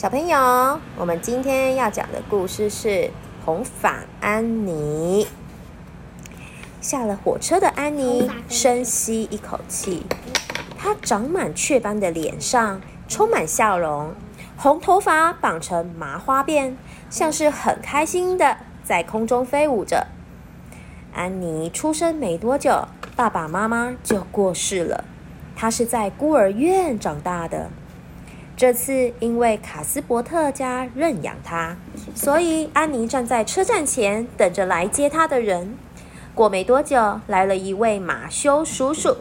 小朋友，我们今天要讲的故事是红发安妮。下了火车的安妮深吸一口气，她长满雀斑的脸上充满笑容，红头发绑成麻花辫，像是很开心的在空中飞舞着。安妮出生没多久，爸爸妈妈就过世了，她是在孤儿院长大的。这次因为卡斯伯特家认养他，所以安妮站在车站前等着来接他的人。过没多久，来了一位马修叔叔，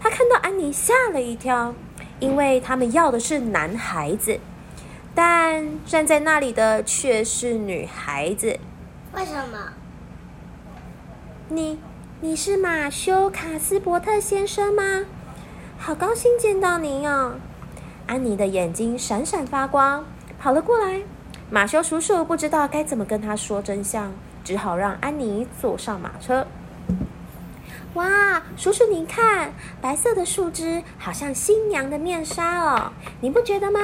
他看到安妮吓了一跳，因为他们要的是男孩子，但站在那里的却是女孩子。为什么？你你是马修卡斯伯特先生吗？好高兴见到您哦！安妮的眼睛闪闪发光，跑了过来。马修叔叔不知道该怎么跟他说真相，只好让安妮坐上马车。哇，叔叔您看，白色的树枝好像新娘的面纱哦，您不觉得吗？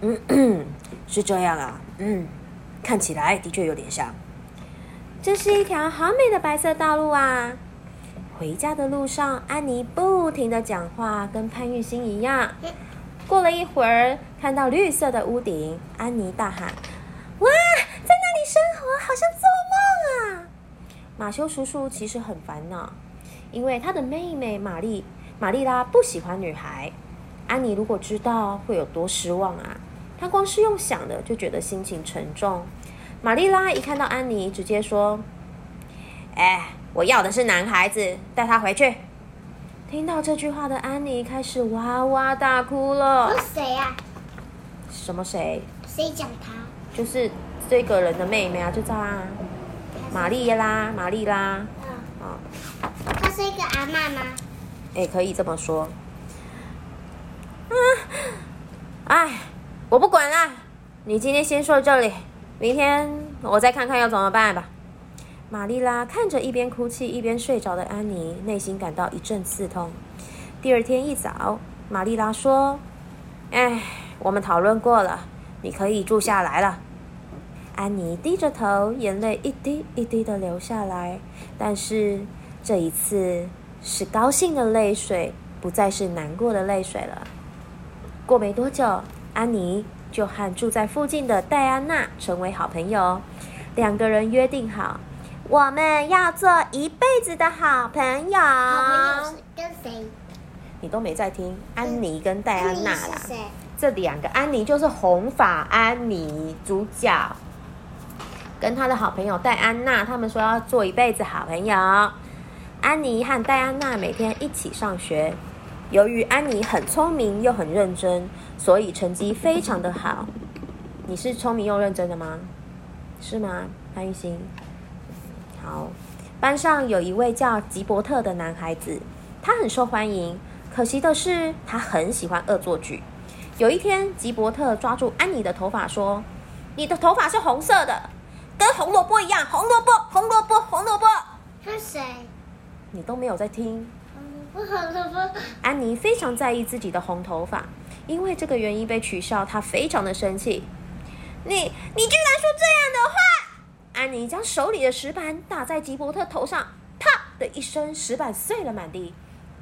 嗯，是这样啊。嗯，看起来的确有点像。这是一条好美的白色道路啊！回家的路上，安妮不停的讲话，跟潘玉欣一样。过了一会儿，看到绿色的屋顶，安妮大喊：“哇，在那里生活好像做梦啊！”马修叔叔其实很烦恼，因为他的妹妹玛丽玛丽拉不喜欢女孩。安妮如果知道会有多失望啊！他光是用想的就觉得心情沉重。玛丽拉一看到安妮，直接说：“哎，我要的是男孩子，带他回去。”听到这句话的安妮开始哇哇大哭了。是谁呀？什么谁？谁讲他？就是这个人的妹妹啊，就叫啊，玛丽拉，玛丽拉。嗯。哦。她是一个阿妈吗？哎，可以这么说。啊，哎，我不管啦，你今天先睡这里，明天我再看看要怎么办吧。玛丽拉看着一边哭泣一边睡着的安妮，内心感到一阵刺痛。第二天一早，玛丽拉说：“哎，我们讨论过了，你可以住下来了。”安妮低着头，眼泪一滴一滴的流下来，但是这一次是高兴的泪水，不再是难过的泪水了。过没多久，安妮就和住在附近的戴安娜成为好朋友，两个人约定好。我们要做一辈子的好朋友。好朋友是跟谁？你都没在听。安妮跟戴安娜啦。这两个安妮就是红发安妮主角，跟她的好朋友戴安娜，他们说要做一辈子好朋友。安妮和戴安娜每天一起上学。由于安妮很聪明又很认真，所以成绩非常的好。你是聪明又认真的吗？是吗，潘玉欣？好，班上有一位叫吉伯特的男孩子，他很受欢迎。可惜的是，他很喜欢恶作剧。有一天，吉伯特抓住安妮的头发说：“你的头发是红色的，跟红萝卜一样。红萝卜，红萝卜，红萝卜。”是谁？你都没有在听。红萝卜。安妮非常在意自己的红头发，因为这个原因被取笑，她非常的生气。你，你居然说这样的话！安妮将手里的石板打在吉伯特头上，啪的一声，石板碎了满地。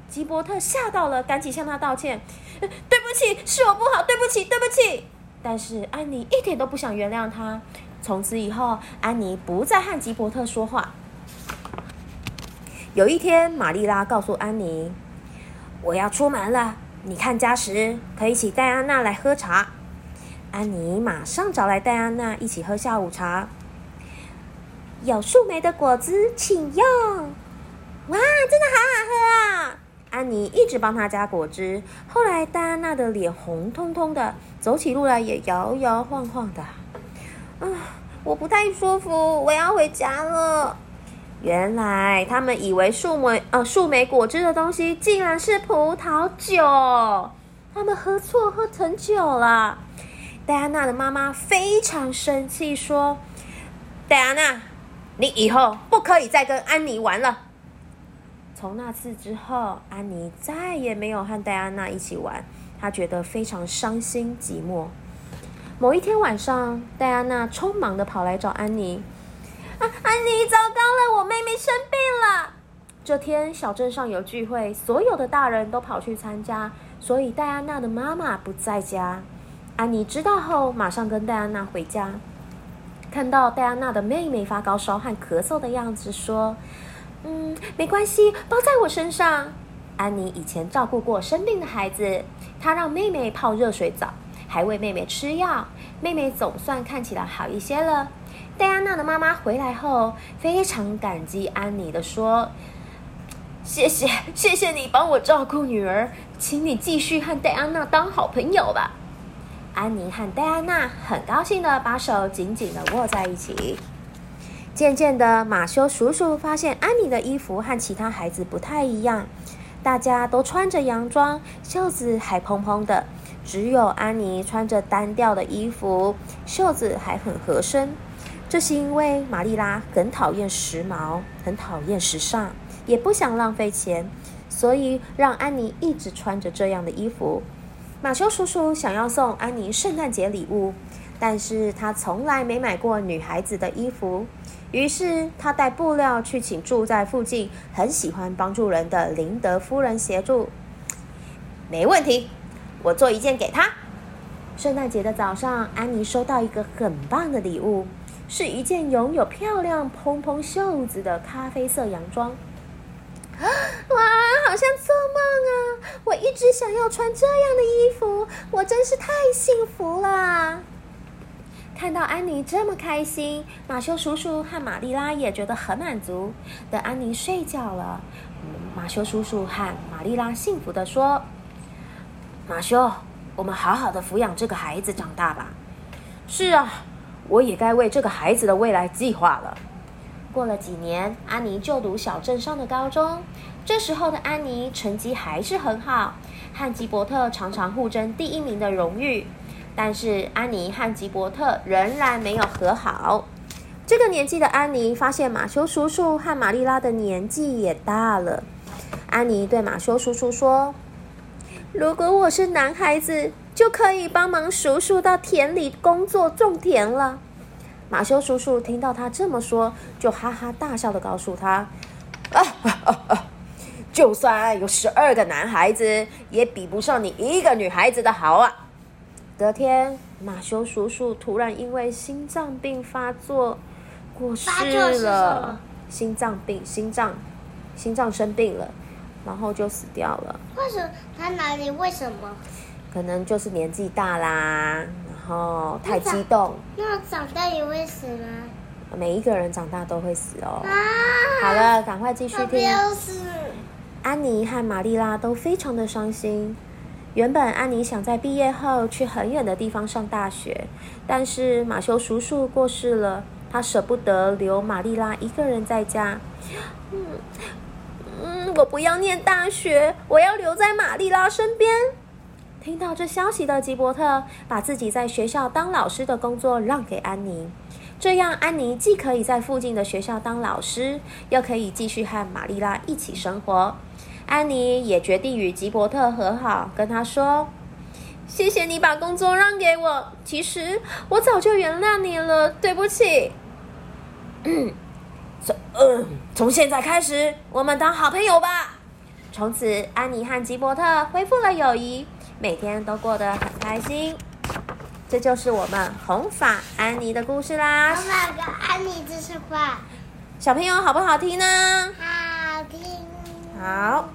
吉伯特吓到了，赶紧向他道歉：“对不起，是我不好，对不起，对不起。”但是安妮一点都不想原谅他。从此以后，安妮不再和吉伯特说话。有一天，玛丽拉告诉安妮：“我要出门了，你看家时可以请戴安娜来喝茶。”安妮马上找来戴安娜一起喝下午茶。有树莓的果汁，请用。哇，真的好好喝啊！安妮一直帮他加果汁。后来戴安娜的脸红彤彤的，走起路来也摇摇晃晃的。啊，我不太舒服，我要回家了。原来他们以为树莓呃树莓果汁的东西，竟然是葡萄酒。他们喝错，喝成酒了。戴安娜的妈妈非常生气，说：“戴安娜。”你以后不可以再跟安妮玩了。从那次之后，安妮再也没有和戴安娜一起玩，她觉得非常伤心寂寞。某一天晚上，戴安娜匆忙的跑来找安妮。啊，安妮，糟糕了，我妹妹生病了。这天小镇上有聚会，所有的大人都跑去参加，所以戴安娜的妈妈不在家。安妮知道后，马上跟戴安娜回家。看到戴安娜的妹妹发高烧和咳嗽的样子，说：“嗯，没关系，包在我身上。”安妮以前照顾过生病的孩子，她让妹妹泡热水澡，还喂妹妹吃药，妹妹总算看起来好一些了。戴安娜的妈妈回来后，非常感激安妮的说。谢谢，谢谢你帮我照顾女儿，请你继续和戴安娜当好朋友吧。安妮和戴安娜很高兴的把手紧紧的握在一起。渐渐的，马修叔叔发现安妮的衣服和其他孩子不太一样，大家都穿着洋装，袖子还蓬蓬的，只有安妮穿着单调的衣服，袖子还很合身。这是因为玛丽拉很讨厌时髦，很讨厌时尚。也不想浪费钱，所以让安妮一直穿着这样的衣服。马修叔叔想要送安妮圣诞节礼物，但是他从来没买过女孩子的衣服。于是他带布料去请住在附近、很喜欢帮助人的林德夫人协助。没问题，我做一件给她。圣诞节的早上，安妮收到一个很棒的礼物，是一件拥有漂亮蓬蓬袖子的咖啡色洋装。哇，好像做梦啊！我一直想要穿这样的衣服，我真是太幸福了。看到安妮这么开心，马修叔叔和玛丽拉也觉得很满足。等安妮睡觉了，马修叔叔和玛丽拉幸福的说：“马修，我们好好的抚养这个孩子长大吧。”是啊，我也该为这个孩子的未来计划了。过了几年，安妮就读小镇上的高中。这时候的安妮成绩还是很好，和吉伯特常常互争第一名的荣誉。但是安妮和吉伯特仍然没有和好。这个年纪的安妮发现马修叔叔和玛丽拉的年纪也大了。安妮对马修叔叔说：“如果我是男孩子，就可以帮忙叔叔到田里工作种田了。”马修叔叔听到他这么说，就哈哈大笑的告诉他：“啊啊啊！就算有十二个男孩子，也比不上你一个女孩子的好啊！”隔天，马修叔叔突然因为心脏病发作过世了。心脏病，心脏，心脏生病了，然后就死掉了。为什么他哪里？为什么？可能就是年纪大啦。然后，太激动。那长大也会死吗？每一个人长大都会死哦。好了，赶快继续听。安妮和玛丽拉都非常的伤心。原本安妮想在毕业后去很远的地方上大学，但是马修叔叔过世了，他舍不得留玛丽拉一个人在家。嗯嗯，我不要念大学，我要留在玛丽拉身边。听到这消息的吉伯特，把自己在学校当老师的工作让给安妮，这样安妮既可以在附近的学校当老师，又可以继续和玛丽拉一起生活。安妮也决定与吉伯特和好，跟他说：“谢谢你把工作让给我，其实我早就原谅你了，对不起。”嗯从嗯，从现在开始，我们当好朋友吧。从此，安妮和吉伯特恢复了友谊。每天都过得很开心，这就是我们红发安妮的故事啦。红发跟安妮这是话，小朋友好不好听呢？好听。好。